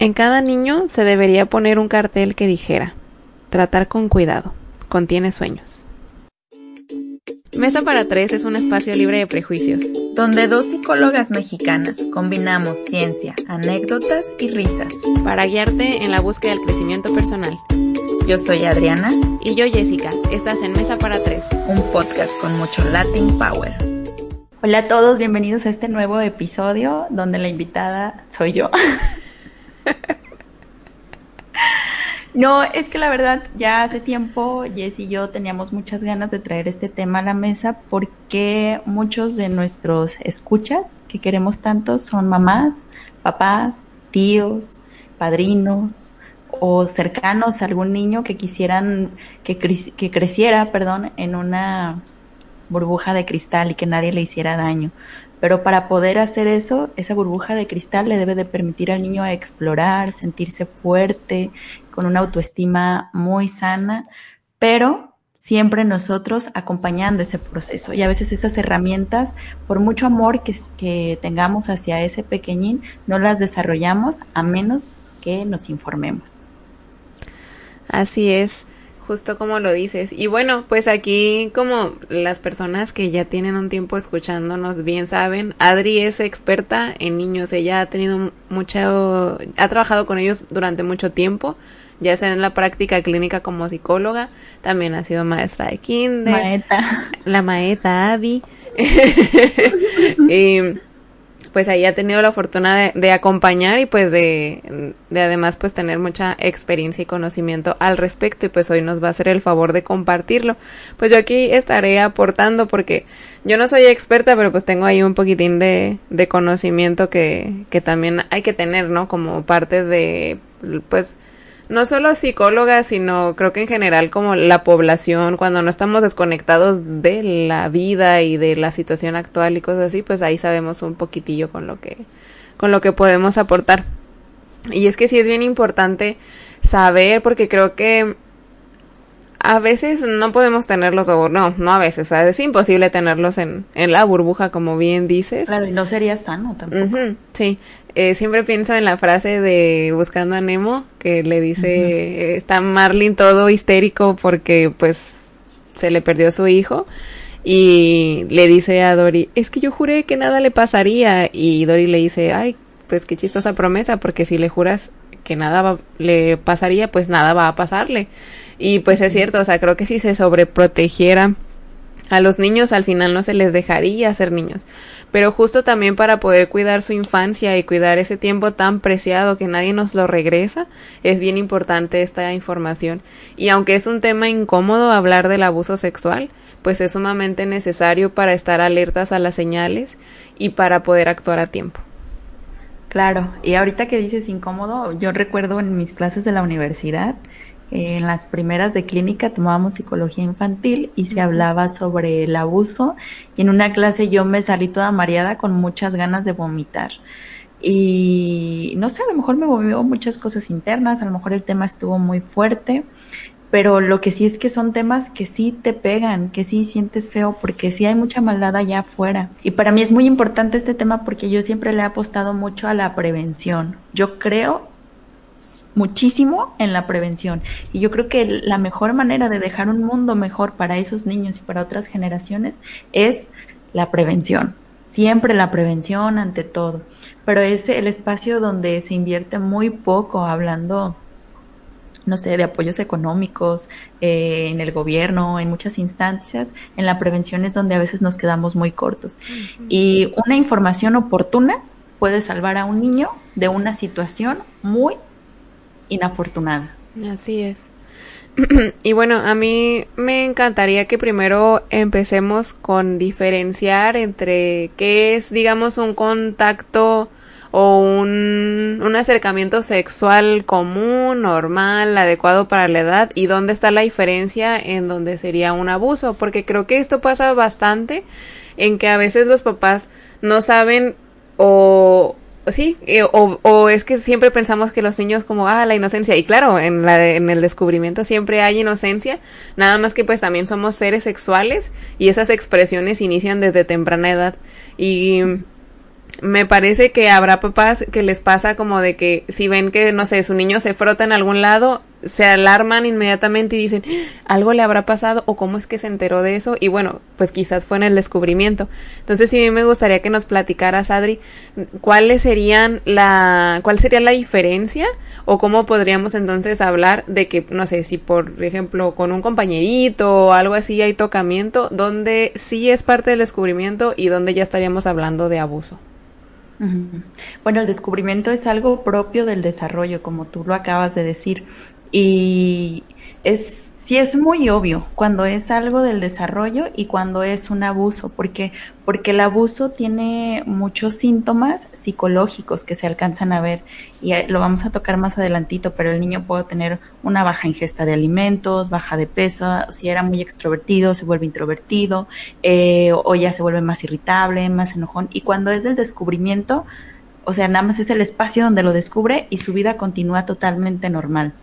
En cada niño se debería poner un cartel que dijera, tratar con cuidado, contiene sueños. Mesa para tres es un espacio libre de prejuicios, donde dos psicólogas mexicanas combinamos ciencia, anécdotas y risas para guiarte en la búsqueda del crecimiento personal. Yo soy Adriana. Y yo Jessica. Estás en Mesa para Tres. Un podcast con mucho Latin Power. Hola a todos, bienvenidos a este nuevo episodio donde la invitada soy yo. No, es que la verdad ya hace tiempo Jess y yo teníamos muchas ganas de traer este tema a la mesa porque muchos de nuestros escuchas que queremos tanto son mamás, papás, tíos, padrinos o cercanos a algún niño que quisieran que, que creciera, perdón, en una burbuja de cristal y que nadie le hiciera daño. Pero para poder hacer eso, esa burbuja de cristal le debe de permitir al niño explorar, sentirse fuerte, con una autoestima muy sana, pero siempre nosotros acompañando ese proceso. Y a veces esas herramientas, por mucho amor que, que tengamos hacia ese pequeñín, no las desarrollamos a menos que nos informemos. Así es justo como lo dices. Y bueno, pues aquí como las personas que ya tienen un tiempo escuchándonos bien saben, Adri es experta en niños, ella ha tenido mucho, ha trabajado con ellos durante mucho tiempo, ya sea en la práctica clínica como psicóloga, también ha sido maestra de kinder. Maeta. La maeta Abby. y pues ahí ha tenido la fortuna de, acompañar y pues de, de, además pues tener mucha experiencia y conocimiento al respecto y pues hoy nos va a hacer el favor de compartirlo. Pues yo aquí estaré aportando porque yo no soy experta pero pues tengo ahí un poquitín de, de conocimiento que, que también hay que tener, ¿no? Como parte de pues no solo psicólogas, sino creo que en general como la población, cuando no estamos desconectados de la vida y de la situación actual y cosas así, pues ahí sabemos un poquitillo con lo que, con lo que podemos aportar. Y es que sí es bien importante saber, porque creo que a veces no podemos tenerlos, o no, no a veces, es imposible tenerlos en, en la burbuja, como bien dices. Claro, y no sería sano tampoco. sí, eh, siempre pienso en la frase de Buscando a Nemo, que le dice, está Marlin todo histérico porque pues se le perdió su hijo. Y le dice a Dory, es que yo juré que nada le pasaría. Y Dory le dice, ay, pues qué chistosa promesa, porque si le juras que nada le pasaría, pues nada va a pasarle. Y pues es cierto, o sea, creo que si se sobreprotegiera a los niños, al final no se les dejaría ser niños pero justo también para poder cuidar su infancia y cuidar ese tiempo tan preciado que nadie nos lo regresa, es bien importante esta información. Y aunque es un tema incómodo hablar del abuso sexual, pues es sumamente necesario para estar alertas a las señales y para poder actuar a tiempo. Claro, y ahorita que dices incómodo, yo recuerdo en mis clases de la universidad en las primeras de clínica tomábamos psicología infantil y se hablaba sobre el abuso y en una clase yo me salí toda mareada con muchas ganas de vomitar. Y no sé, a lo mejor me movió muchas cosas internas, a lo mejor el tema estuvo muy fuerte, pero lo que sí es que son temas que sí te pegan, que sí sientes feo, porque sí hay mucha maldad allá afuera. Y para mí es muy importante este tema porque yo siempre le he apostado mucho a la prevención. Yo creo muchísimo en la prevención. Y yo creo que la mejor manera de dejar un mundo mejor para esos niños y para otras generaciones es la prevención. Siempre la prevención ante todo. Pero es el espacio donde se invierte muy poco hablando no sé, de apoyos económicos eh, en el gobierno, en muchas instancias, en la prevención es donde a veces nos quedamos muy cortos. Y una información oportuna puede salvar a un niño de una situación muy inafortunada. Así es. y bueno, a mí me encantaría que primero empecemos con diferenciar entre qué es, digamos, un contacto o un, un acercamiento sexual común, normal, adecuado para la edad y dónde está la diferencia en donde sería un abuso, porque creo que esto pasa bastante en que a veces los papás no saben o sí, eh, o, o, es que siempre pensamos que los niños como, ah, la inocencia, y claro, en, la, en el descubrimiento siempre hay inocencia, nada más que pues también somos seres sexuales y esas expresiones inician desde temprana edad. Y me parece que habrá papás que les pasa como de que si ven que, no sé, su niño se frota en algún lado, se alarman inmediatamente y dicen, algo le habrá pasado o cómo es que se enteró de eso y bueno, pues quizás fue en el descubrimiento. Entonces sí me gustaría que nos platicaras, Adri, cuáles serían la, cuál sería la diferencia o cómo podríamos entonces hablar de que, no sé, si por ejemplo con un compañerito o algo así hay tocamiento, donde sí es parte del descubrimiento y donde ya estaríamos hablando de abuso. Bueno, el descubrimiento es algo propio del desarrollo, como tú lo acabas de decir. Y es sí es muy obvio cuando es algo del desarrollo y cuando es un abuso, porque porque el abuso tiene muchos síntomas psicológicos que se alcanzan a ver y eh, lo vamos a tocar más adelantito, pero el niño puede tener una baja ingesta de alimentos, baja de peso, si era muy extrovertido se vuelve introvertido eh, o ya se vuelve más irritable, más enojón y cuando es del descubrimiento o sea, nada más es el espacio donde lo descubre y su vida continúa totalmente normal.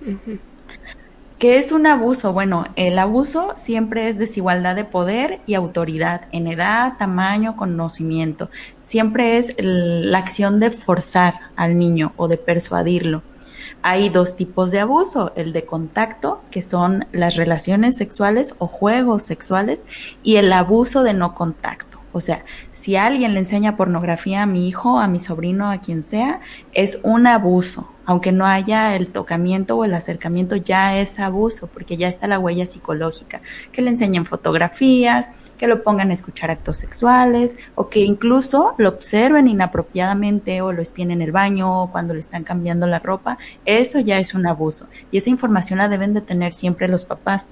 ¿Qué es un abuso? Bueno, el abuso siempre es desigualdad de poder y autoridad en edad, tamaño, conocimiento. Siempre es la acción de forzar al niño o de persuadirlo. Hay dos tipos de abuso, el de contacto, que son las relaciones sexuales o juegos sexuales, y el abuso de no contacto. O sea, si alguien le enseña pornografía a mi hijo, a mi sobrino, a quien sea, es un abuso. Aunque no haya el tocamiento o el acercamiento, ya es abuso, porque ya está la huella psicológica. Que le enseñen fotografías, que lo pongan a escuchar actos sexuales, o que incluso lo observen inapropiadamente o lo espien en el baño o cuando le están cambiando la ropa. Eso ya es un abuso. Y esa información la deben de tener siempre los papás.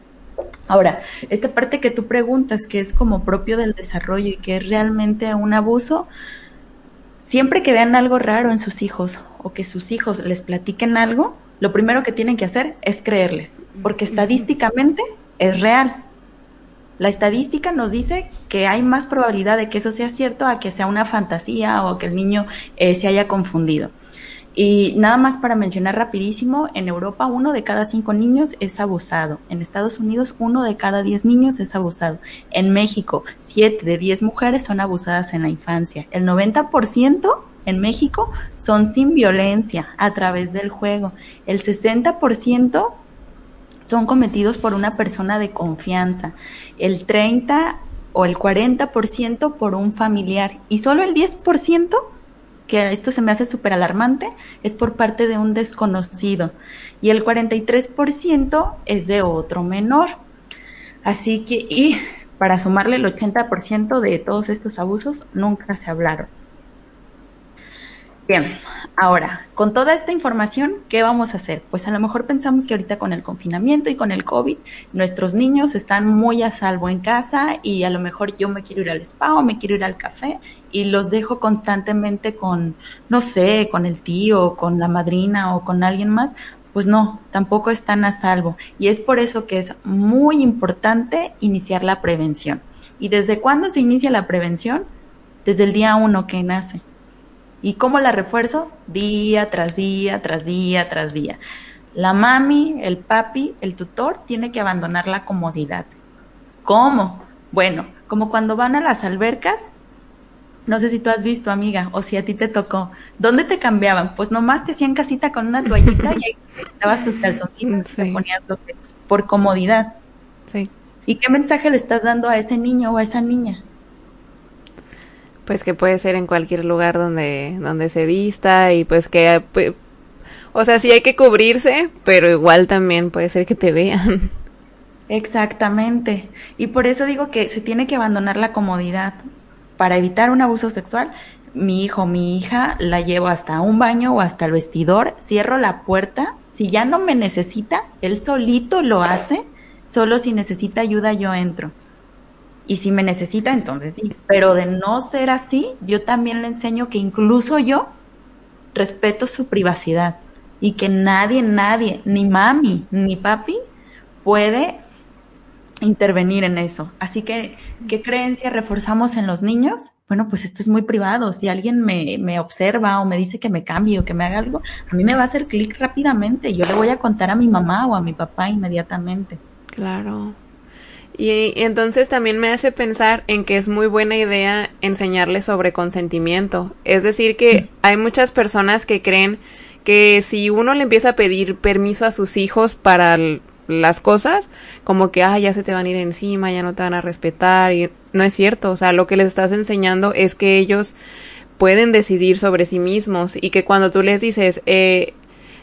Ahora, esta parte que tú preguntas, que es como propio del desarrollo y que es realmente un abuso, siempre que vean algo raro en sus hijos o que sus hijos les platiquen algo, lo primero que tienen que hacer es creerles, porque estadísticamente es real. La estadística nos dice que hay más probabilidad de que eso sea cierto a que sea una fantasía o que el niño eh, se haya confundido. Y nada más para mencionar rapidísimo, en Europa uno de cada cinco niños es abusado. En Estados Unidos uno de cada diez niños es abusado. En México siete de diez mujeres son abusadas en la infancia. El 90% en México son sin violencia a través del juego. El 60% son cometidos por una persona de confianza. El 30 o el 40% por un familiar. Y solo el 10% que esto se me hace súper alarmante, es por parte de un desconocido y el 43% es de otro menor. Así que, y para sumarle el 80% de todos estos abusos, nunca se hablaron. Bien, ahora, con toda esta información, ¿qué vamos a hacer? Pues a lo mejor pensamos que ahorita con el confinamiento y con el COVID, nuestros niños están muy a salvo en casa y a lo mejor yo me quiero ir al spa o me quiero ir al café y los dejo constantemente con, no sé, con el tío, con la madrina o con alguien más. Pues no, tampoco están a salvo. Y es por eso que es muy importante iniciar la prevención. ¿Y desde cuándo se inicia la prevención? Desde el día uno que nace ¿Y cómo la refuerzo? Día tras día, tras día, tras día. La mami, el papi, el tutor tiene que abandonar la comodidad. ¿Cómo? Bueno, como cuando van a las albercas, no sé si tú has visto, amiga, o si a ti te tocó. ¿Dónde te cambiaban? Pues nomás te hacían casita con una toallita y ahí dabas tus calzoncitos y te ponías los dedos por comodidad. Sí. ¿Y qué mensaje le estás dando a ese niño o a esa niña? Pues que puede ser en cualquier lugar donde, donde se vista y pues que, o sea, sí hay que cubrirse, pero igual también puede ser que te vean. Exactamente. Y por eso digo que se tiene que abandonar la comodidad. Para evitar un abuso sexual, mi hijo, mi hija, la llevo hasta un baño o hasta el vestidor, cierro la puerta. Si ya no me necesita, él solito lo hace. Solo si necesita ayuda yo entro. Y si me necesita, entonces sí. Pero de no ser así, yo también le enseño que incluso yo respeto su privacidad y que nadie, nadie, ni mami, ni papi puede intervenir en eso. Así que, ¿qué creencia reforzamos en los niños? Bueno, pues esto es muy privado. Si alguien me, me observa o me dice que me cambie o que me haga algo, a mí me va a hacer clic rápidamente. Yo le voy a contar a mi mamá o a mi papá inmediatamente. Claro. Y entonces también me hace pensar en que es muy buena idea enseñarles sobre consentimiento. Es decir, que hay muchas personas que creen que si uno le empieza a pedir permiso a sus hijos para las cosas, como que, ah, ya se te van a ir encima, ya no te van a respetar, y no es cierto, o sea, lo que les estás enseñando es que ellos pueden decidir sobre sí mismos y que cuando tú les dices, eh,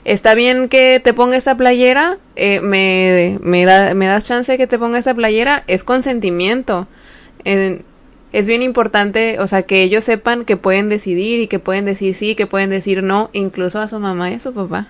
está bien que te ponga esta playera, eh, me, me, da, me das chance de que te ponga esta playera, es consentimiento. es bien importante, o sea, que ellos sepan que pueden decidir y que pueden decir sí, que pueden decir no, incluso a su mamá y a su papá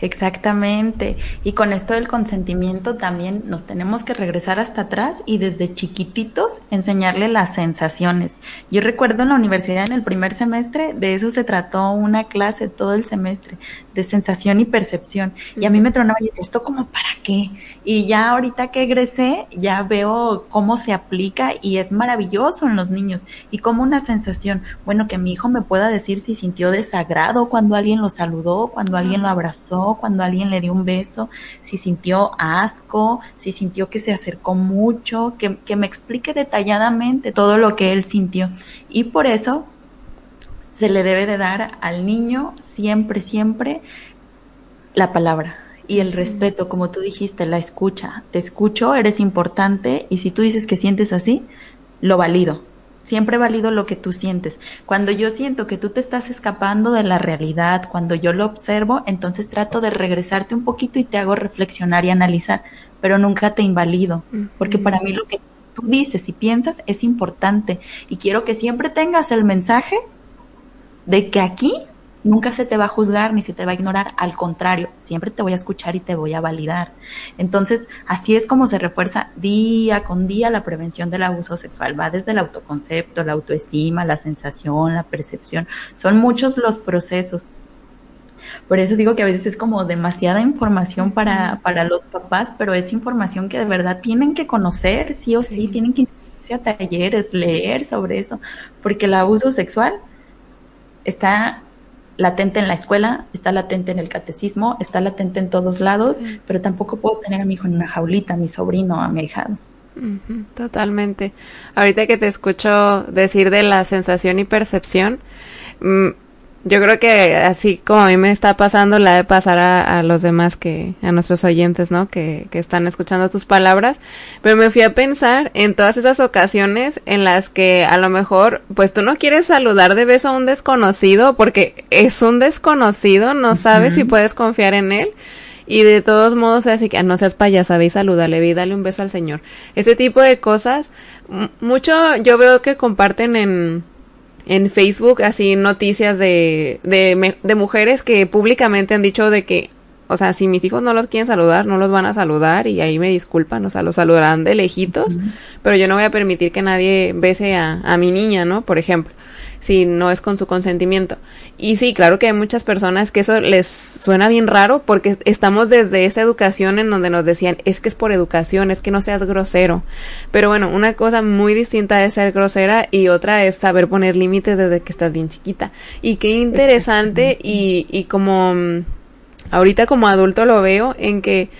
exactamente. Y con esto del consentimiento también nos tenemos que regresar hasta atrás y desde chiquititos enseñarle las sensaciones. Yo recuerdo en la universidad en el primer semestre, de eso se trató una clase todo el semestre, de sensación y percepción. Y a mí me tronaba y decía, ¿esto como para qué? Y ya ahorita que egresé, ya veo cómo se aplica y es maravilloso en los niños. Y como una sensación, bueno, que mi hijo me pueda decir si sintió desagrado cuando alguien lo saludó, cuando alguien lo abrazó, cuando alguien le dio un beso, si sintió asco, si sintió que se acercó mucho, que, que me explique detalladamente todo lo que él sintió. Y por eso se le debe de dar al niño siempre, siempre la palabra y el respeto, como tú dijiste, la escucha. Te escucho, eres importante y si tú dices que sientes así, lo valido. Siempre valido lo que tú sientes. Cuando yo siento que tú te estás escapando de la realidad, cuando yo lo observo, entonces trato de regresarte un poquito y te hago reflexionar y analizar, pero nunca te invalido, porque para mí lo que tú dices y piensas es importante y quiero que siempre tengas el mensaje de que aquí nunca se te va a juzgar ni se te va a ignorar, al contrario, siempre te voy a escuchar y te voy a validar. Entonces, así es como se refuerza día con día la prevención del abuso sexual. Va desde el autoconcepto, la autoestima, la sensación, la percepción. Son muchos los procesos. Por eso digo que a veces es como demasiada información para, para los papás, pero es información que de verdad tienen que conocer, sí o sí, tienen que inscribirse a talleres, leer sobre eso, porque el abuso sexual está latente en la escuela, está latente en el catecismo, está latente en todos lados, pero tampoco puedo tener a mi hijo en una jaulita, a mi sobrino, a mi hijado. totalmente. Ahorita que te escucho decir de la sensación y percepción, mm, yo creo que así como a mí me está pasando, la de pasar a, los demás que, a nuestros oyentes, ¿no? Que, que están escuchando tus palabras. Pero me fui a pensar en todas esas ocasiones en las que a lo mejor, pues tú no quieres saludar de beso a un desconocido porque es un desconocido, no sabes si puedes confiar en él. Y de todos modos, así que ah, no seas payasa, ve y salúdale, ve y dale un beso al Señor. Ese tipo de cosas, mucho yo veo que comparten en, en Facebook así noticias de, de, de, mujeres que públicamente han dicho de que, o sea, si mis hijos no los quieren saludar, no los van a saludar y ahí me disculpan, o sea, los saludarán de lejitos, pero yo no voy a permitir que nadie bese a, a mi niña, ¿no? Por ejemplo si no es con su consentimiento. Y sí, claro que hay muchas personas que eso les suena bien raro porque estamos desde esa educación en donde nos decían, es que es por educación, es que no seas grosero. Pero bueno, una cosa muy distinta es ser grosera y otra es saber poner límites desde que estás bien chiquita. Y qué interesante y, y como mm, ahorita como adulto lo veo en que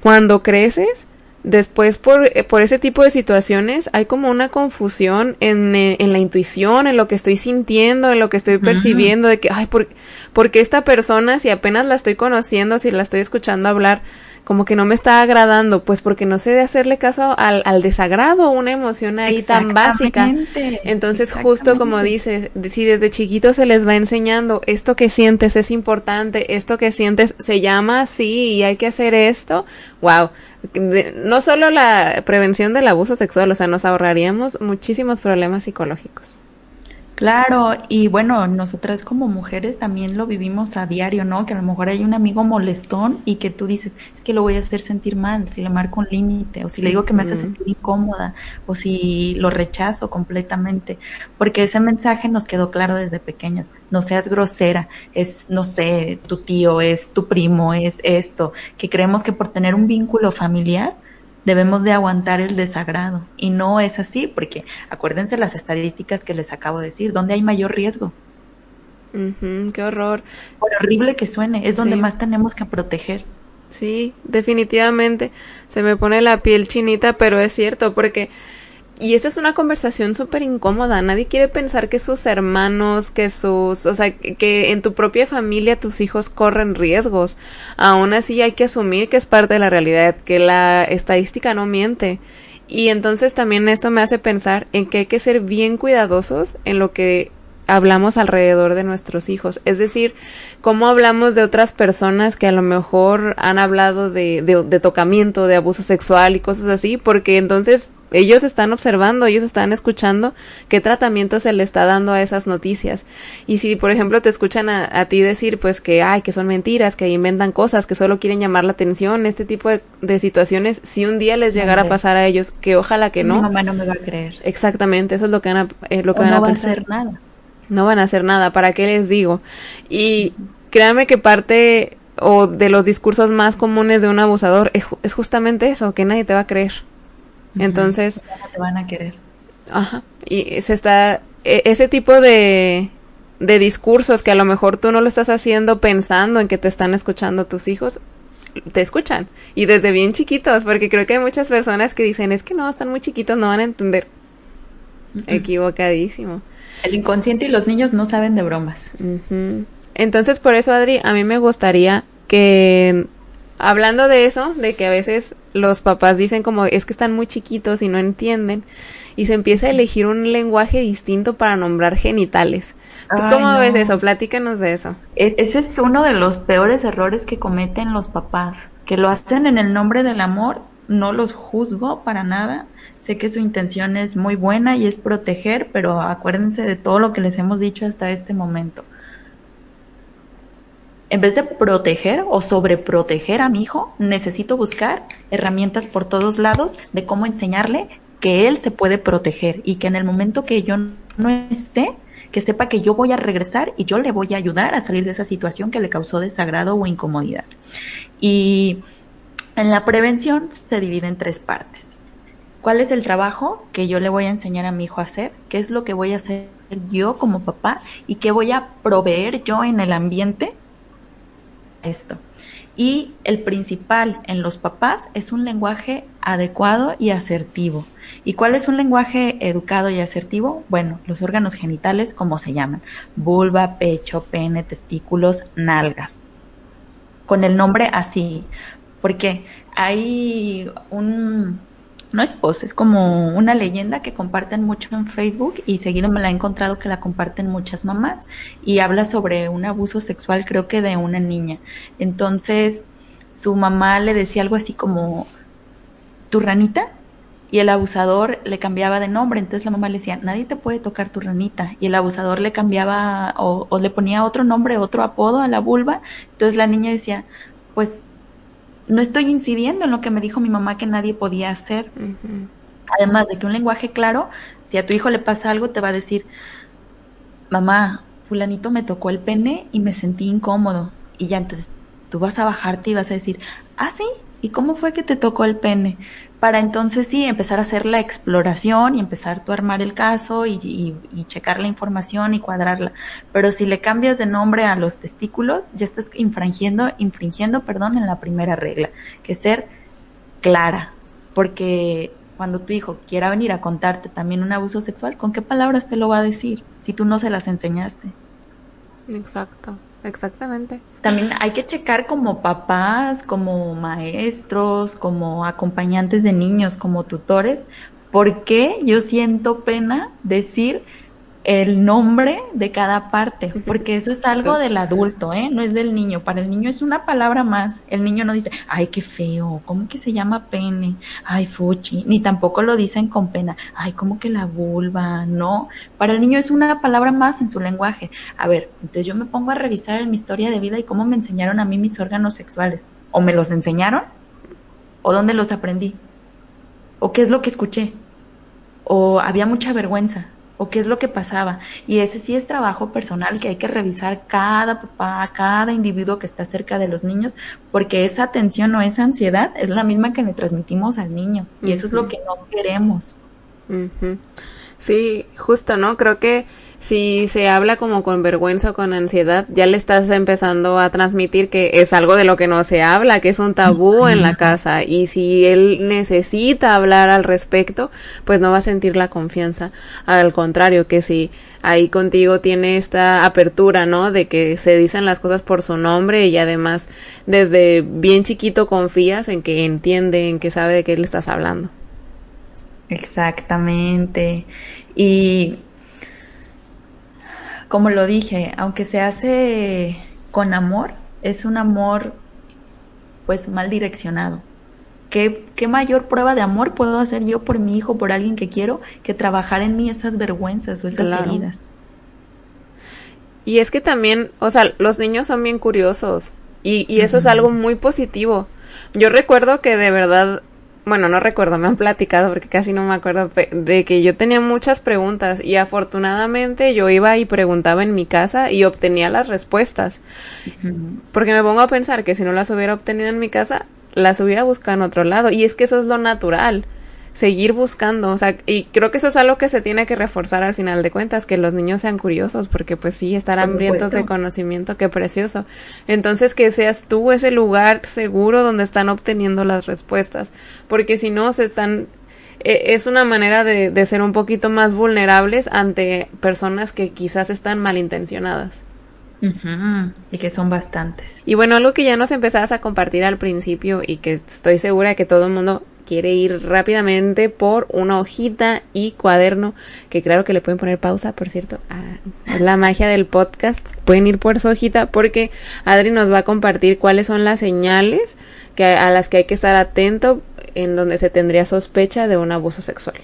cuando creces, Después, por, eh, por ese tipo de situaciones, hay como una confusión en, eh, en, la intuición, en lo que estoy sintiendo, en lo que estoy percibiendo, de que, ay, ¿por, porque esta persona, si apenas la estoy conociendo, si la estoy escuchando hablar, como que no me está agradando, pues porque no sé de hacerle caso al, al desagrado, una emoción ahí tan básica. Entonces, justo como dices, si desde chiquito se les va enseñando, esto que sientes es importante, esto que sientes se llama así y hay que hacer esto, wow. No solo la prevención del abuso sexual, o sea, nos ahorraríamos muchísimos problemas psicológicos. Claro, y bueno, nosotras como mujeres también lo vivimos a diario, ¿no? Que a lo mejor hay un amigo molestón y que tú dices, es que lo voy a hacer sentir mal, si le marco un límite, o si le digo que me hace sentir incómoda, o si lo rechazo completamente, porque ese mensaje nos quedó claro desde pequeñas, no seas grosera, es, no sé, tu tío, es tu primo, es esto, que creemos que por tener un vínculo familiar, debemos de aguantar el desagrado. Y no es así, porque acuérdense las estadísticas que les acabo de decir, ¿dónde hay mayor riesgo? qué horror. Por horrible que suene, es donde más tenemos que proteger. Sí, definitivamente. Se me pone la piel chinita, pero es cierto, porque y esta es una conversación súper incómoda. Nadie quiere pensar que sus hermanos, que sus, o sea, que en tu propia familia tus hijos corren riesgos. Aún así hay que asumir que es parte de la realidad, que la estadística no miente. Y entonces también esto me hace pensar en que hay que ser bien cuidadosos en lo que hablamos alrededor de nuestros hijos. Es decir, cómo hablamos de otras personas que a lo mejor han hablado de, de, de, tocamiento, de abuso sexual y cosas así, porque entonces ellos están observando, ellos están escuchando qué tratamiento se le está dando a esas noticias. Y si, por ejemplo, te escuchan a, a ti decir, pues, que, ay, que son mentiras, que inventan cosas, que solo quieren llamar la atención, este tipo de, de situaciones, si un día les llegara a pasar a ellos, que ojalá que no. Mi mamá no me va a creer. Exactamente, eso es lo que van a, eh, lo que o van no a va a pensar. hacer nada. No van a hacer nada, ¿para qué les digo? Y créanme que parte o de los discursos más comunes de un abusador es, es justamente eso, que nadie te va a creer. Entonces, No te van a querer. ajá, y se está e- ese tipo de de discursos que a lo mejor tú no lo estás haciendo pensando en que te están escuchando tus hijos, te escuchan y desde bien chiquitos, porque creo que hay muchas personas que dicen, es que no, están muy chiquitos, no van a entender. Equivocadísimo. El inconsciente y los niños no saben de bromas. Entonces, por eso, Adri, a mí me gustaría que, hablando de eso, de que a veces los papás dicen como, es que están muy chiquitos y no entienden, y se empieza a elegir un lenguaje distinto para nombrar genitales. ¿Tú Ay, cómo no. ves eso? Platícanos de eso. Es- ese es uno de los peores errores que cometen los papás, que lo hacen en el nombre del amor. No los juzgo para nada. Sé que su intención es muy buena y es proteger, pero acuérdense de todo lo que les hemos dicho hasta este momento. En vez de proteger o sobreproteger a mi hijo, necesito buscar herramientas por todos lados de cómo enseñarle que él se puede proteger y que en el momento que yo no esté, que sepa que yo voy a regresar y yo le voy a ayudar a salir de esa situación que le causó desagrado o incomodidad. Y en la prevención se divide en tres partes. ¿Cuál es el trabajo que yo le voy a enseñar a mi hijo a hacer? ¿Qué es lo que voy a hacer yo como papá? ¿Y qué voy a proveer yo en el ambiente? Esto. Y el principal en los papás es un lenguaje adecuado y asertivo. ¿Y cuál es un lenguaje educado y asertivo? Bueno, los órganos genitales, como se llaman? Vulva, pecho, pene, testículos, nalgas. Con el nombre así. Porque hay un, no es post, es como una leyenda que comparten mucho en Facebook y seguido me la he encontrado que la comparten muchas mamás y habla sobre un abuso sexual creo que de una niña. Entonces su mamá le decía algo así como, ¿tu ranita? Y el abusador le cambiaba de nombre, entonces la mamá le decía, nadie te puede tocar tu ranita. Y el abusador le cambiaba o, o le ponía otro nombre, otro apodo a la vulva. Entonces la niña decía, pues no estoy incidiendo en lo que me dijo mi mamá que nadie podía hacer. Además de que un lenguaje claro, si a tu hijo le pasa algo, te va a decir, mamá, fulanito me tocó el pene y me sentí incómodo. Y ya entonces tú vas a bajarte y vas a decir, ah, sí, ¿y cómo fue que te tocó el pene? Para entonces sí, empezar a hacer la exploración y empezar a armar el caso y, y- y checar la información y cuadrarla. Pero si le cambias de nombre a los testículos, ya estás infringiendo, infringiendo, perdón, en la primera regla, que es ser clara, porque cuando tu hijo quiera venir a contarte también un abuso sexual, ¿con qué palabras te lo va a decir si tú no se las enseñaste? Exacto, exactamente. También hay que checar como papás, como maestros, como acompañantes de niños, como tutores, por qué yo siento pena decir el nombre de cada parte, porque eso es algo del adulto, ¿eh? No es del niño. Para el niño es una palabra más. El niño no dice, ay, qué feo, ¿cómo que se llama pene? Ay, fuchi. Ni tampoco lo dicen con pena, ay, ¿cómo que la vulva? No. Para el niño es una palabra más en su lenguaje. A ver, entonces yo me pongo a revisar en mi historia de vida y cómo me enseñaron a mí mis órganos sexuales. ¿O me los enseñaron? ¿O dónde los aprendí? ¿O qué es lo que escuché? ¿O había mucha vergüenza? O qué es lo que pasaba. Y ese sí es trabajo personal que hay que revisar cada papá, cada individuo que está cerca de los niños, porque esa atención o esa ansiedad es la misma que le transmitimos al niño. Y eso es lo que no queremos. Sí, justo, ¿no? Creo que si se habla como con vergüenza o con ansiedad, ya le estás empezando a transmitir que es algo de lo que no se habla, que es un tabú en la casa y si él necesita hablar al respecto, pues no va a sentir la confianza. Al contrario, que si ahí contigo tiene esta apertura, ¿no? De que se dicen las cosas por su nombre y además desde bien chiquito confías en que entiende, en que sabe de qué le estás hablando. Exactamente. Y como lo dije, aunque se hace con amor, es un amor pues mal direccionado. ¿Qué, ¿Qué, mayor prueba de amor puedo hacer yo por mi hijo, por alguien que quiero, que trabajar en mí esas vergüenzas o esas heridas? Y es que también, o sea, los niños son bien curiosos y, y eso es algo muy positivo. Yo recuerdo que de verdad bueno, no recuerdo, me han platicado porque casi no me acuerdo de que yo tenía muchas preguntas y afortunadamente yo iba y preguntaba en mi casa y obtenía las respuestas. Porque me pongo a pensar que si no las hubiera obtenido en mi casa, las hubiera buscado en otro lado. Y es que eso es lo natural seguir buscando, o sea, y creo que eso es algo que se tiene que reforzar al final de cuentas, que los niños sean curiosos, porque pues sí, estar hambrientos de conocimiento, qué precioso. Entonces, que seas tú ese lugar seguro donde están obteniendo las respuestas, porque si no, se están e, es una manera de, de ser un poquito más vulnerables ante personas que quizás están malintencionadas. Y que son bastantes. Y bueno, algo que ya nos empezabas a compartir al principio y que estoy segura que todo el mundo quiere ir rápidamente por una hojita y cuaderno, que claro que le pueden poner pausa, por cierto, es la magia del podcast, pueden ir por su hojita porque Adri nos va a compartir cuáles son las señales que, a las que hay que estar atento en donde se tendría sospecha de un abuso sexual.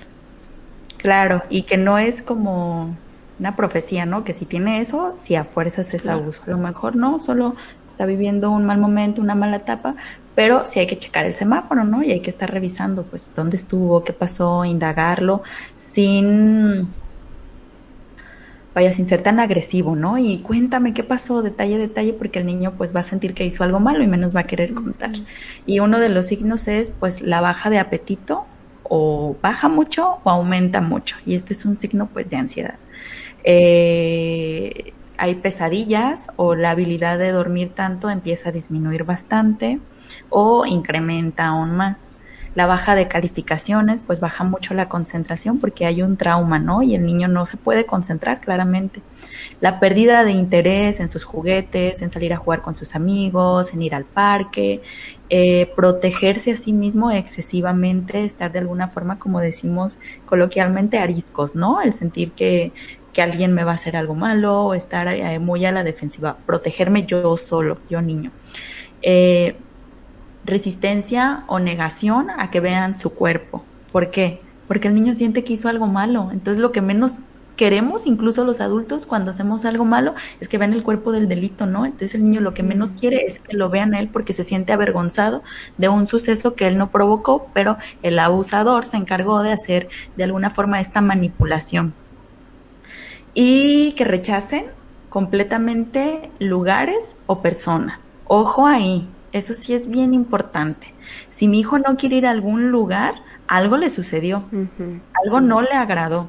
Claro, y que no es como una profecía, ¿no? Que si tiene eso, si a fuerzas es abuso. A lo mejor no, solo está viviendo un mal momento, una mala etapa, pero sí hay que checar el semáforo, ¿no? Y hay que estar revisando, pues, dónde estuvo, qué pasó, indagarlo, sin, vaya, sin ser tan agresivo, ¿no? Y cuéntame qué pasó, detalle, detalle, porque el niño, pues, va a sentir que hizo algo malo y menos va a querer contar. Y uno de los signos es, pues, la baja de apetito, o baja mucho o aumenta mucho. Y este es un signo, pues, de ansiedad. Eh, hay pesadillas o la habilidad de dormir tanto empieza a disminuir bastante o incrementa aún más. La baja de calificaciones, pues baja mucho la concentración porque hay un trauma, ¿no? Y el niño no se puede concentrar claramente. La pérdida de interés en sus juguetes, en salir a jugar con sus amigos, en ir al parque, eh, protegerse a sí mismo excesivamente, estar de alguna forma, como decimos coloquialmente, ariscos, ¿no? El sentir que, que alguien me va a hacer algo malo, o estar eh, muy a la defensiva, protegerme yo solo, yo niño. Eh, resistencia o negación a que vean su cuerpo. ¿Por qué? Porque el niño siente que hizo algo malo. Entonces lo que menos queremos, incluso los adultos, cuando hacemos algo malo, es que vean el cuerpo del delito, ¿no? Entonces el niño lo que menos quiere es que lo vean a él porque se siente avergonzado de un suceso que él no provocó, pero el abusador se encargó de hacer de alguna forma esta manipulación. Y que rechacen completamente lugares o personas. Ojo ahí, eso sí es bien importante. Si mi hijo no quiere ir a algún lugar, algo le sucedió, algo no le agradó,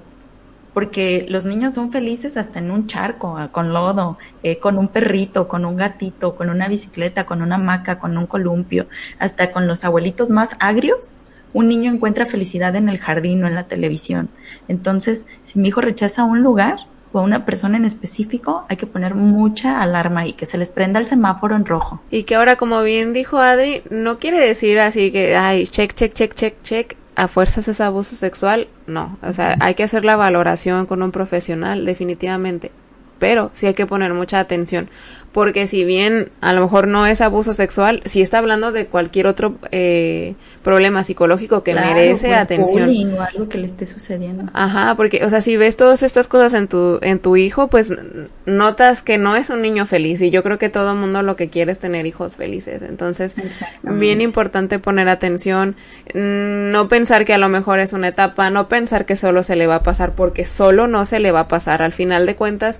porque los niños son felices hasta en un charco, ah, con lodo, eh, con un perrito, con un gatito, con una bicicleta, con una hamaca, con un columpio, hasta con los abuelitos más agrios. Un niño encuentra felicidad en el jardín o en la televisión. Entonces, si mi hijo rechaza un lugar, o a una persona en específico, hay que poner mucha alarma y que se les prenda el semáforo en rojo. Y que ahora, como bien dijo Adri, no quiere decir así que, ay, check, check, check, check, check, a fuerzas es abuso sexual, no. O sea, hay que hacer la valoración con un profesional, definitivamente. Pero sí hay que poner mucha atención porque si bien a lo mejor no es abuso sexual, si está hablando de cualquier otro eh, problema psicológico que merece atención. O algo que le esté sucediendo. Ajá, porque, o sea, si ves todas estas cosas en tu, en tu hijo, pues notas que no es un niño feliz. Y yo creo que todo el mundo lo que quiere es tener hijos felices. Entonces, bien importante poner atención, mm, no pensar que a lo mejor es una etapa, no pensar que solo se le va a pasar, porque solo no se le va a pasar. Al final de cuentas,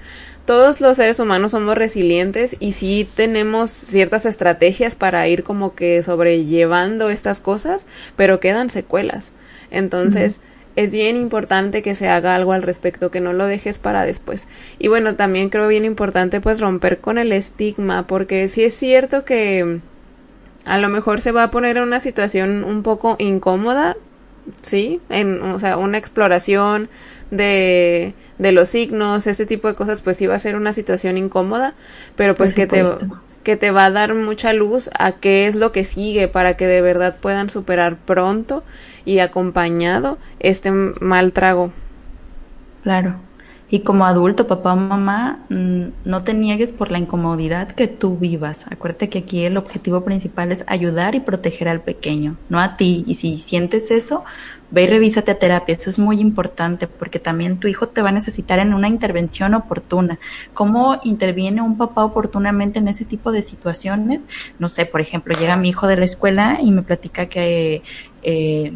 todos los seres humanos somos resilientes y sí tenemos ciertas estrategias para ir como que sobrellevando estas cosas, pero quedan secuelas. Entonces, es bien importante que se haga algo al respecto, que no lo dejes para después. Y bueno, también creo bien importante pues romper con el estigma, porque sí es cierto que a lo mejor se va a poner en una situación un poco incómoda, sí, en, o sea, una exploración de, de los signos, ese tipo de cosas, pues iba a ser una situación incómoda, pero pues que te, que te va a dar mucha luz a qué es lo que sigue para que de verdad puedan superar pronto y acompañado este mal trago. Claro. Y como adulto, papá o mamá, mm, no te niegues por la incomodidad que tú vivas. Acuérdate que aquí el objetivo principal es ayudar y proteger al pequeño, no a ti. Y si sientes eso, ve y revísate a terapia. Eso es muy importante porque también tu hijo te va a necesitar en una intervención oportuna. ¿Cómo interviene un papá oportunamente en ese tipo de situaciones? No sé, por ejemplo, llega mi hijo de la escuela y me platica que eh,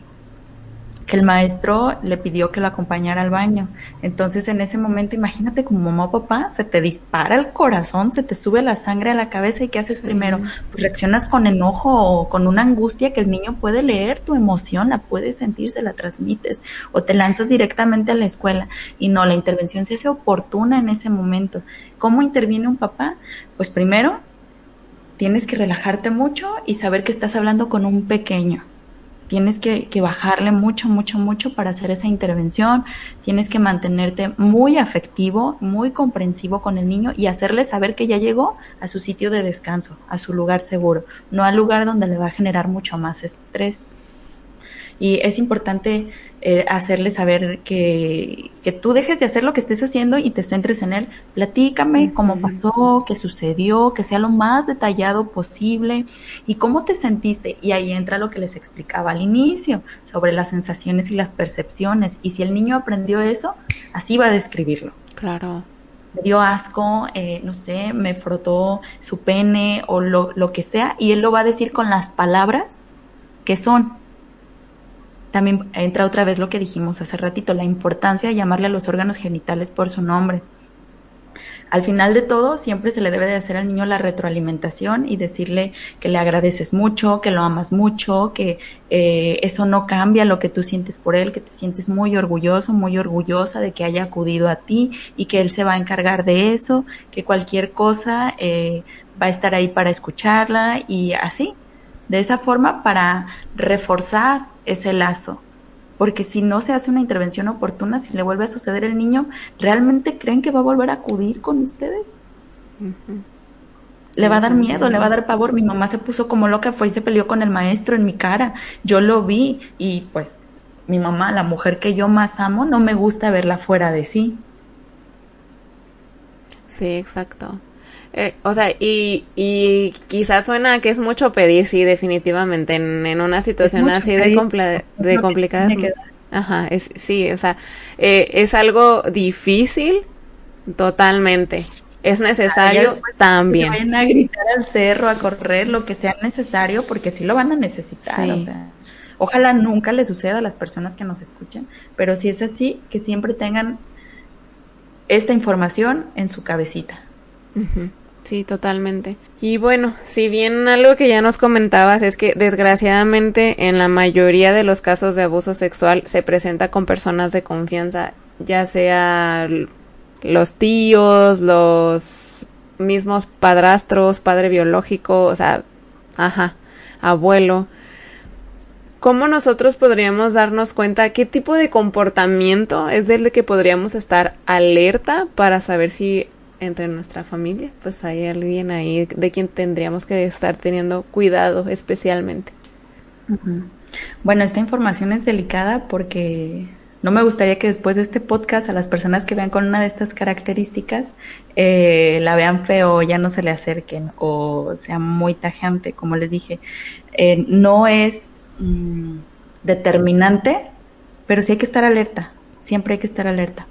que el maestro le pidió que lo acompañara al baño. Entonces, en ese momento, imagínate como mamá o papá, se te dispara el corazón, se te sube la sangre a la cabeza y ¿qué haces primero? Pues reaccionas con enojo o con una angustia que el niño puede leer tu emoción, la puede sentir, se la transmites o te lanzas directamente a la escuela y no, la intervención se hace oportuna en ese momento. ¿Cómo interviene un papá? Pues primero, tienes que relajarte mucho y saber que estás hablando con un pequeño tienes que, bajarle mucho, mucho, mucho para hacer esa intervención, tienes que mantenerte muy afectivo, muy comprensivo con el niño y hacerle saber que ya llegó a su sitio de descanso, a su lugar seguro, no al lugar donde le va a generar mucho más estrés. Y es importante eh, hacerle saber que, que, tú dejes de hacer lo que estés haciendo y te centres en él. Platícame cómo pasó, qué sucedió, que sea lo más detallado posible y cómo te sentiste. Y ahí entra lo que les explicaba al inicio sobre las sensaciones y las percepciones. Y si el niño aprendió eso, así va a describirlo. Claro me dio asco, eh, no sé, me frotó su pene o lo, lo que sea, y él lo va a decir con las palabras que son también entra otra vez lo que dijimos hace ratito, la importancia de llamarle a los órganos genitales por su nombre. Al final de todo, siempre se le debe de hacer al niño la retroalimentación y decirle que le agradeces mucho, que lo amas mucho, que eh, eso no cambia lo que tú sientes por él, que te sientes muy orgulloso, muy orgullosa de que haya acudido a ti y que él se va a encargar de eso, que cualquier cosa eh, va a estar ahí para escucharla y así, de esa forma para reforzar ese lazo. Porque si no se hace una intervención oportuna, si le vuelve a suceder el niño, ¿realmente creen que va a volver a acudir con ustedes? Le va a dar miedo, le va a dar pavor. Mi mamá se puso como loca, fue y se peleó con el maestro en mi cara. Yo lo vi y pues mi mamá, la mujer que yo más amo, no me gusta verla fuera de sí. Sí, exacto. Eh, o sea, y, y quizás suena que es mucho pedir, sí, definitivamente, en, una situación así de, de complicada. Ajá, es, sí, o sea, eh, es algo difícil totalmente. Es necesario también. Que vayan a gritar al cerro, a correr, lo que sea necesario, porque sí lo van a necesitar. O sea, ojalá nunca le suceda a las personas que nos escuchan, pero si es así, que siempre tengan esta información en su cabecita. Sí, totalmente. Y bueno, si bien algo que ya nos comentabas es que desgraciadamente en la mayoría de los casos de abuso sexual se presenta con personas de confianza, ya sea los tíos, los mismos padrastros, padre biológico, o sea, ajá, abuelo. ¿Cómo nosotros podríamos darnos cuenta qué tipo de comportamiento es del que podríamos estar alerta para saber si entre nuestra familia, pues hay alguien ahí de quien tendríamos que estar teniendo cuidado especialmente. Bueno, esta información es delicada porque no me gustaría que después de este podcast a las personas que vean con una de estas características eh, la vean feo, ya no se le acerquen o sea muy tajante, como les dije. Eh, no es mm, determinante, pero sí hay que estar alerta, siempre hay que estar alerta.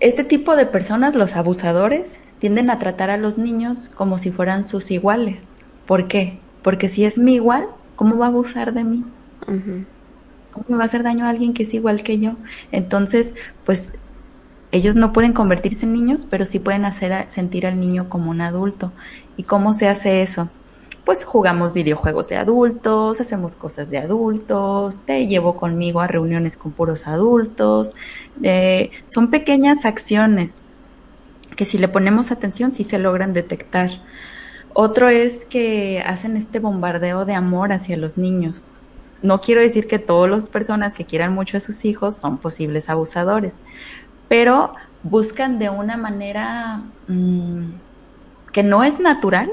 Este tipo de personas, los abusadores, tienden a tratar a los niños como si fueran sus iguales. ¿Por qué? Porque si es mi igual, ¿cómo va a abusar de mí? ¿Cómo me va a hacer daño a alguien que es igual que yo? Entonces, pues ellos no pueden convertirse en niños, pero sí pueden hacer sentir al niño como un adulto. ¿Y cómo se hace eso? Pues jugamos videojuegos de adultos, hacemos cosas de adultos, te llevo conmigo a reuniones con puros adultos. Eh, son pequeñas acciones que si le ponemos atención sí se logran detectar. Otro es que hacen este bombardeo de amor hacia los niños no quiero decir que todas las personas que quieran mucho a sus hijos son posibles abusadores, pero buscan de una manera mm, que no es natural,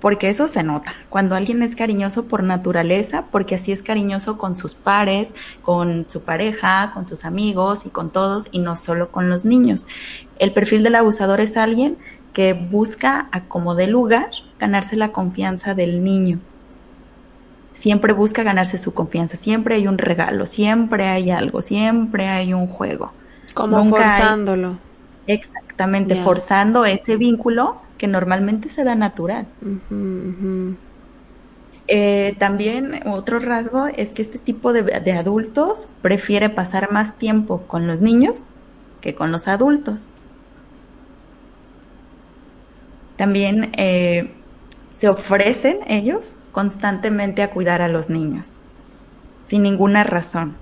porque eso se nota. Cuando alguien es cariñoso por naturaleza, porque así es cariñoso con sus pares, con su pareja, con sus amigos y con todos, y no solo con los niños. El perfil del abusador es alguien que busca a como de lugar ganarse la confianza del niño siempre busca ganarse su confianza, siempre hay un regalo, siempre hay algo, siempre hay un juego. Como forzándolo. exactamente, forzando ese vínculo que normalmente se da natural. Eh, también otro rasgo es que este tipo de, adultos prefiere pasar más tiempo con los niños que con los adultos. También eh, se ofrecen ellos constantemente a cuidar a los niños, sin ninguna razón.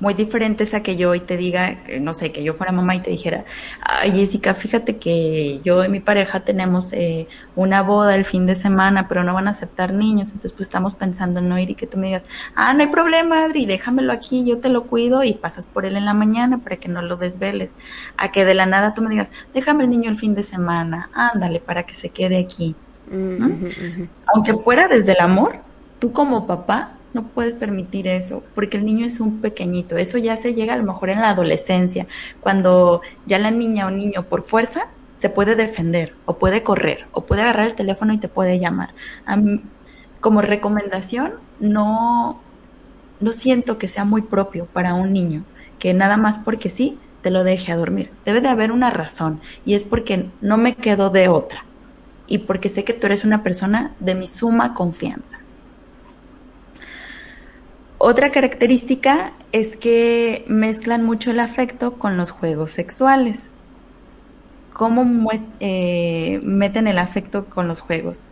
Muy diferente es a que yo hoy te diga, no sé, que yo fuera mamá y te dijera, ay Jessica, fíjate que yo y mi pareja tenemos eh, una boda el fin de semana, pero no van a aceptar niños, entonces pues estamos pensando en no ir y que tú me digas, ah, no hay problema, Adri, déjamelo aquí, yo te lo cuido y pasas por él en la mañana para que no lo desveles. A que de la nada tú me digas, déjame el niño el fin de semana, ándale, para que se quede aquí. Aunque fuera desde el amor, tú como papá no puedes permitir eso, porque el niño es un pequeñito. Eso ya se llega a lo mejor en la adolescencia, cuando ya la niña o niño por fuerza se puede defender, o puede correr, o puede agarrar el teléfono y te puede llamar. como recomendación, no, no siento que sea muy propio para un niño, que nada más porque sí te lo deje a dormir. Debe de haber una razón, y es porque no me quedo de otra y porque sé que tú eres una persona de mi suma confianza. Otra característica es que mezclan mucho el afecto con los juegos sexuales. ¿Cómo eh, meten el afecto con los juegos?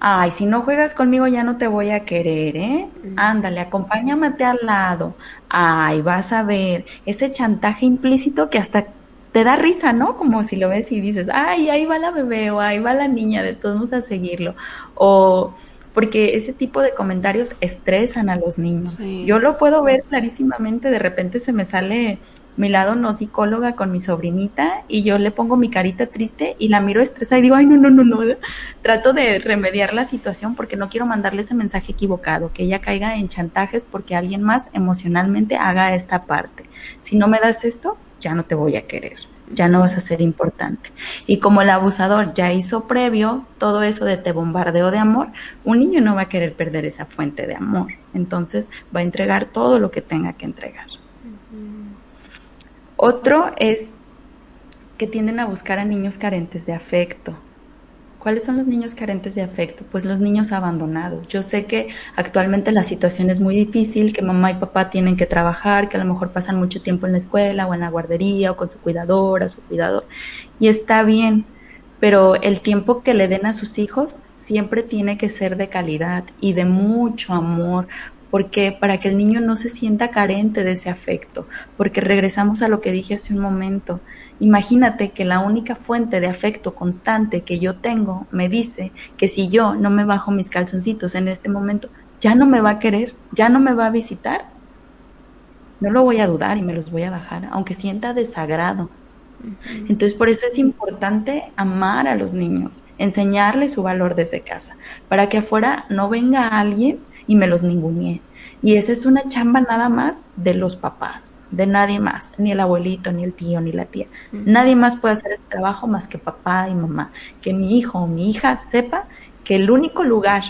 Ay, si no juegas conmigo ya no te voy a querer, ¿eh? Ándale, acompáñame al lado. Ay, vas a ver ese chantaje implícito que hasta te da risa, ¿no? Como si lo ves y dices, ay, ahí va la bebé o ahí va la niña, de todos vamos a seguirlo. O porque ese tipo de comentarios estresan a los niños. Yo lo puedo ver clarísimamente, de repente se me sale mi lado no psicóloga con mi sobrinita y yo le pongo mi carita triste y la miro estresada y digo, ay, no, no, no, no. Trato de remediar la situación porque no quiero mandarle ese mensaje equivocado, que ella caiga en chantajes porque alguien más emocionalmente haga esta parte. Si no me das esto, ya no te voy a querer, ya no vas a ser importante. Y como el abusador ya hizo previo todo eso de te bombardeo de amor, un niño no va a querer perder esa fuente de amor. Entonces va a entregar todo lo que tenga que entregar. Otro es que tienden a buscar a niños carentes de afecto, ¿Cuáles son los niños carentes de afecto? Pues los niños abandonados. Yo sé que actualmente la situación es muy difícil, que mamá y papá tienen que trabajar, que a lo mejor pasan mucho tiempo en la escuela o en la guardería o con su cuidadora, su cuidador. Y está bien, pero el tiempo que le den a sus hijos siempre tiene que ser de calidad y de mucho amor, porque para que el niño no se sienta carente de ese afecto, porque regresamos a lo que dije hace un momento, Imagínate que la única fuente de afecto constante que yo tengo me dice que si yo no me bajo mis calzoncitos en este momento, ya no me va a querer, ya no me va a visitar. No lo voy a dudar y me los voy a bajar, aunque sienta desagrado. Entonces, por eso es importante amar a los niños, enseñarles su valor desde casa, para que afuera no venga alguien y me los ninguneé. Y esa es una chamba nada más de los papás, de nadie más, ni el abuelito, ni el tío, ni la tía. Nadie más puede hacer este trabajo más que papá y mamá. Que mi hijo o mi hija sepa que el único lugar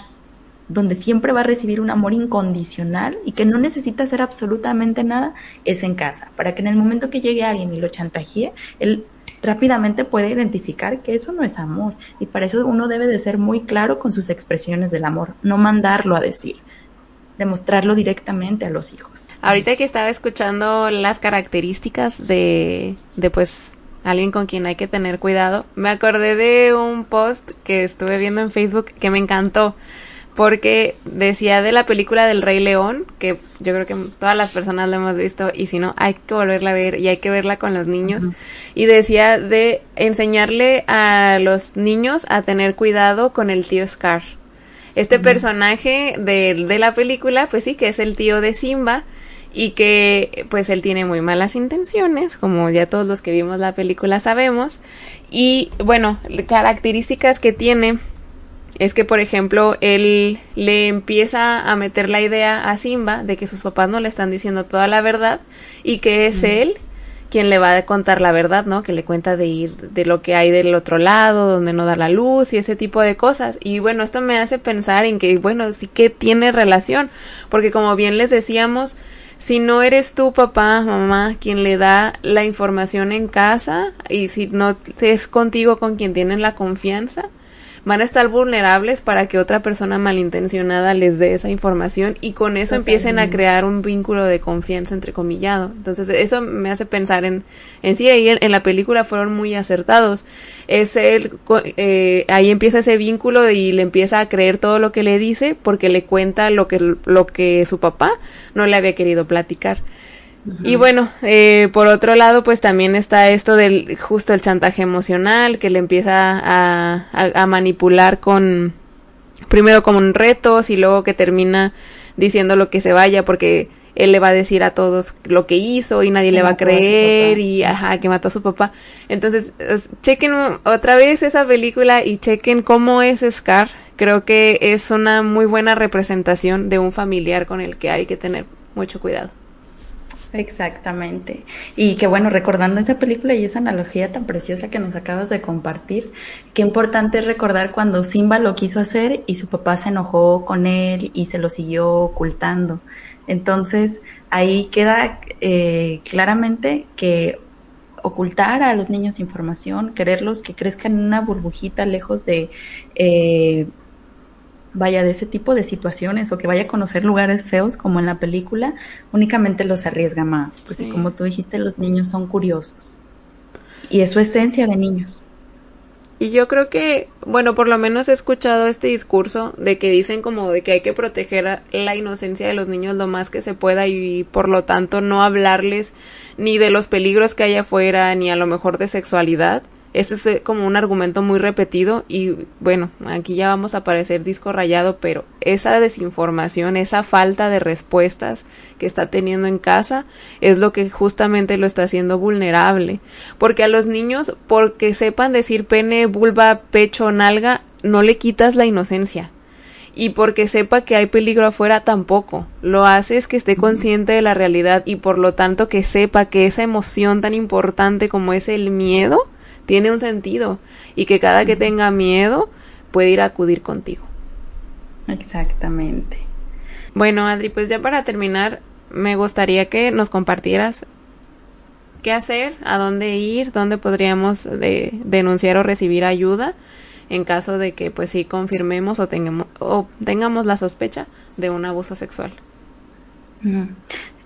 donde siempre va a recibir un amor incondicional y que no necesita hacer absolutamente nada es en casa, para que en el momento que llegue alguien y lo chantajee, él rápidamente puede identificar que eso no es amor y para eso uno debe de ser muy claro con sus expresiones del amor, no mandarlo a decir, demostrarlo directamente a los hijos. Ahorita que estaba escuchando las características de, de pues alguien con quien hay que tener cuidado, me acordé de un post que estuve viendo en Facebook que me encantó porque decía de la película del Rey León, que yo creo que todas las personas la hemos visto y si no, hay que volverla a ver y hay que verla con los niños. Y decía de enseñarle a los niños a tener cuidado con el tío Scar. Este personaje de, de la película, pues sí, que es el tío de Simba y que pues él tiene muy malas intenciones, como ya todos los que vimos la película sabemos. Y bueno, características que tiene es que, por ejemplo, él le empieza a meter la idea a Simba de que sus papás no le están diciendo toda la verdad y que es él quien le va a contar la verdad, ¿no? Que le cuenta de ir de lo que hay del otro lado, donde no da la luz y ese tipo de cosas. Y bueno, esto me hace pensar en que, bueno, sí que tiene relación, porque como bien les decíamos, si no eres tu papá, mamá, quien le da la información en casa y si no es contigo con quien tienen la confianza, van a estar vulnerables para que otra persona malintencionada les dé esa información y con eso empiecen a crear un vínculo de confianza entrecomillado. Entonces eso me hace pensar en, en sí, ahí en, la película fueron muy acertados. Es el, eh, ahí empieza ese vínculo y le empieza a creer todo lo que le dice porque le cuenta lo que, lo que su papá no le había querido platicar. Y bueno, eh, por otro lado, pues también está esto del justo el chantaje emocional, que le empieza a, a, manipular con, primero con retos y luego que termina diciendo lo que se vaya porque él le va a decir a todos lo que hizo y nadie le va a creer y ajá, que mató a su papá. Entonces, chequen otra vez esa película y chequen cómo es Scar. Creo que es una muy buena representación de un familiar con el que hay que tener mucho cuidado. Exactamente. Y que bueno, recordando esa película y esa analogía tan preciosa que nos acabas de compartir, qué importante es recordar cuando Simba lo quiso hacer y su papá se enojó con él y se lo siguió ocultando. Entonces, ahí queda eh, claramente que ocultar a los niños información, quererlos que crezcan en una burbujita lejos de eh, vaya de ese tipo de situaciones o que vaya a conocer lugares feos como en la película, únicamente los arriesga más, porque como tú dijiste, los niños son curiosos. Y es su esencia de niños. Y yo creo que, bueno, por lo menos he escuchado este discurso de que dicen como de que hay que proteger la inocencia de los niños lo más que se pueda y por lo tanto no hablarles ni de los peligros que hay afuera ni a lo mejor de sexualidad este es eh, como un argumento muy repetido y bueno, aquí ya vamos a parecer disco rayado, pero esa desinformación, esa falta de respuestas que está teniendo en casa es lo que justamente lo está haciendo vulnerable. Porque a los niños, porque sepan decir pene, vulva, pecho, nalga, no le quitas la inocencia y porque sepa que hay peligro afuera tampoco. Lo hace es que esté consciente de la realidad y por lo tanto que sepa que esa emoción tan importante como es el miedo tiene un sentido y que cada que tenga miedo puede ir a acudir contigo. Exactamente. Bueno, Adri, pues ya para terminar, me gustaría que nos compartieras qué hacer, a dónde ir, dónde podríamos denunciar o recibir ayuda en caso de que pues sí confirmemos o tengamos, o tengamos la sospecha de un abuso sexual.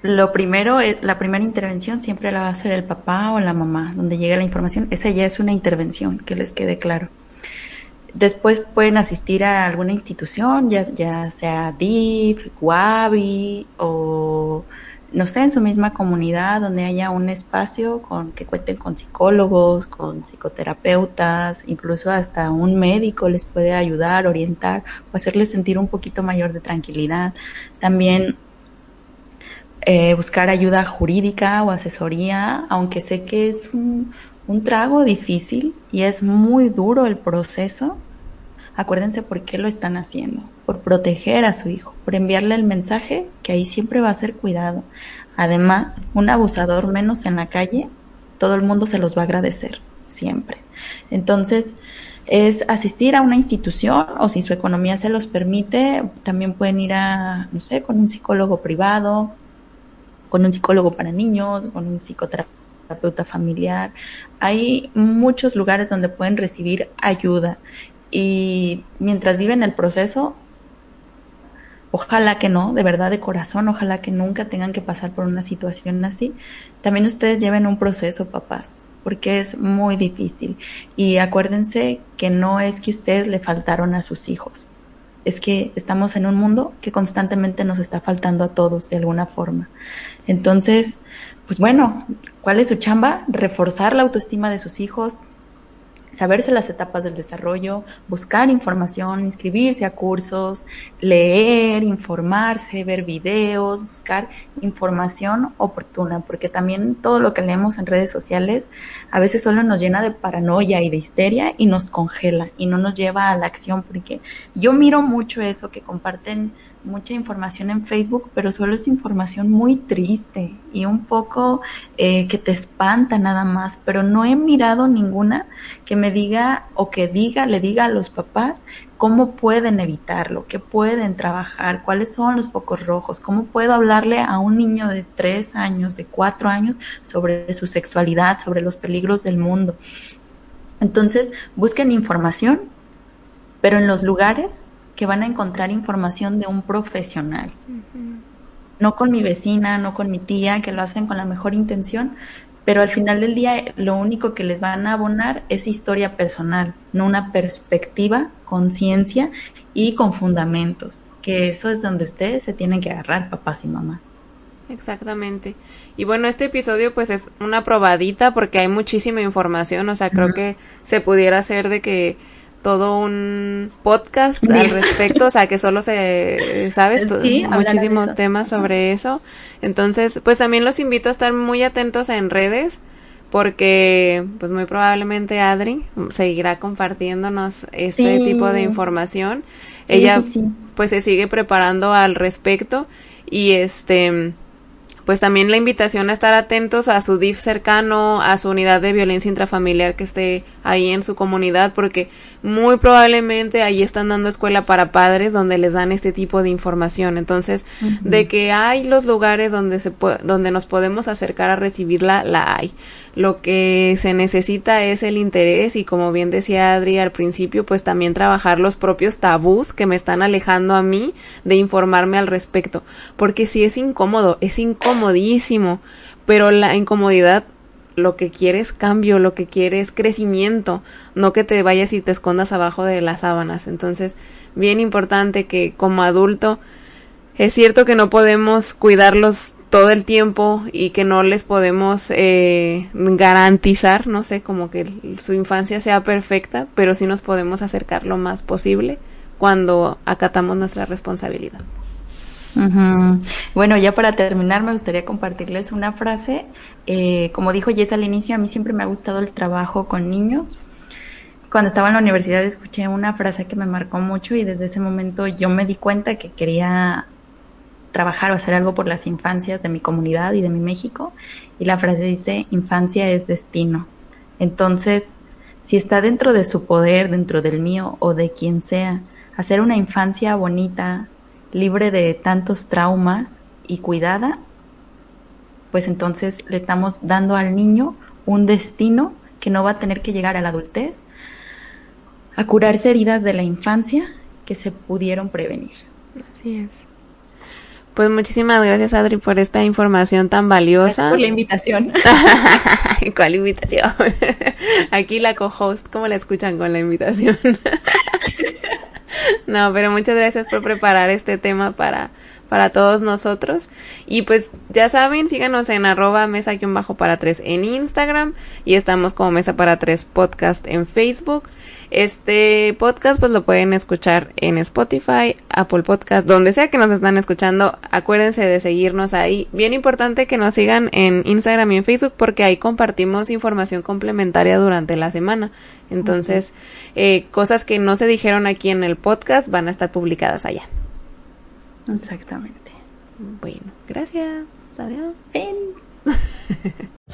Lo primero, la primera intervención siempre la va a hacer el papá o la mamá, donde llega la información. Esa ya es una intervención, que les quede claro. Después pueden asistir a alguna institución, ya, ya sea DIF, WABI o no sé, en su misma comunidad donde haya un espacio con que cuenten con psicólogos, con psicoterapeutas, incluso hasta un médico les puede ayudar, orientar o hacerles sentir un poquito mayor de tranquilidad. También eh, buscar ayuda jurídica o asesoría, aunque sé que es un, trago difícil y es muy duro el proceso. acuérdense por qué lo están haciendo, por proteger a su hijo, por enviarle el mensaje que ahí siempre va a ser cuidado. Además, un abusador menos en la calle, todo el mundo se los va a agradecer, siempre. Entonces, es asistir a una institución o si su economía se los permite, también pueden ir a, no sé, con un psicólogo privado, con un psicólogo para niños, con un psicoterapeuta familiar. Hay muchos lugares donde pueden recibir ayuda y mientras viven el proceso, ojalá que no, de verdad de corazón, ojalá que nunca tengan que pasar por una situación así. También ustedes lleven un proceso, papás porque es muy difícil. Y acuérdense que no es que ustedes le faltaron a sus hijos, es que estamos en un mundo que constantemente nos está faltando a todos de alguna forma. Entonces, pues bueno, ¿cuál es su chamba? Reforzar la autoestima de sus hijos, saberse las etapas del desarrollo, buscar información, inscribirse a cursos, leer, informarse, ver videos, buscar información oportuna, porque también todo lo que leemos en redes sociales a veces solo nos llena de paranoia y de histeria y nos congela y no nos lleva a la acción, porque yo miro mucho eso que comparten mucha información en Facebook, pero solo es información muy triste y un poco eh, que te espanta nada más, pero no he mirado ninguna que me diga o que diga, le diga a los papás cómo pueden evitarlo, qué pueden trabajar, cuáles son los focos rojos, cómo puedo hablarle a un niño de tres años, de cuatro años sobre su sexualidad, sobre los peligros del mundo. Entonces, busquen información, pero en los lugares que van a encontrar información de un profesional. No con mi vecina, no con mi tía, que lo hacen con la mejor intención, pero al final del día lo único que les van a abonar es historia personal, no una perspectiva, conciencia y con fundamentos, que eso es donde ustedes se tienen que agarrar, papás y mamás. Exactamente. Y bueno, este episodio pues es una probadita porque hay muchísima información, o sea, creo que se pudiera hacer de que todo un podcast al respecto, o sea, que solo se, ¿sabes? muchísimos temas sobre eso. Entonces, pues también los invito a estar muy atentos en redes porque pues muy probablemente Adri seguirá compartiéndonos este tipo de información. Ella pues se sigue preparando al respecto y este pues también la invitación a estar atentos a su DIF cercano, a su unidad de violencia intrafamiliar que esté ahí en su comunidad, porque muy probablemente ahí están dando escuela para padres donde les dan este tipo de información. Entonces, de que hay los lugares donde se donde nos podemos acercar a recibirla, la hay. Lo que se necesita es el interés y como bien decía Adri al principio, pues también trabajar los propios tabús que me están alejando a mí de informarme al respecto, porque si es incómodo, es incomodísimo, pero la incomodidad lo que quieres cambio, lo que quieres crecimiento, no que te vayas y te escondas abajo de las sábanas. Entonces, bien importante que como adulto, es cierto que no podemos cuidarlos todo el tiempo y que no les podemos eh, garantizar, no sé, como que su infancia sea perfecta, pero sí nos podemos acercar lo más posible cuando acatamos nuestra responsabilidad. Bueno, ya para terminar, me gustaría compartirles una frase. Eh, como dijo Jess al inicio, a mí siempre me ha gustado el trabajo con niños. Cuando estaba en la universidad escuché una frase que me marcó mucho y desde ese momento yo me di cuenta que quería trabajar o hacer algo por las infancias de mi comunidad y de mi México. Y la frase dice, infancia es destino. Entonces, si está dentro de su poder, dentro del mío o de quien sea, hacer una infancia bonita, libre de tantos traumas y cuidada, pues entonces le estamos dando al niño un destino que no va a tener que llegar a la adultez a curarse heridas de la infancia que se pudieron prevenir. Así es. Pues muchísimas gracias Adri por esta información tan valiosa. Gracias por la invitación. ¿Cuál invitación? Aquí la co-host, ¿cómo la escuchan con la invitación? no, pero muchas gracias por preparar este tema para, para todos nosotros. Y pues ya saben, síganos en arroba mesa-bajo para tres en Instagram y estamos como mesa para tres podcast en Facebook. Este podcast pues lo pueden escuchar en Spotify, Apple Podcast, donde sea que nos están escuchando. Acuérdense de seguirnos ahí. Bien importante que nos sigan en Instagram y en Facebook porque ahí compartimos información complementaria durante la semana. Entonces, eh, cosas que no se dijeron aquí en el podcast van a estar publicadas allá. Exactamente. Bueno, gracias. Adiós.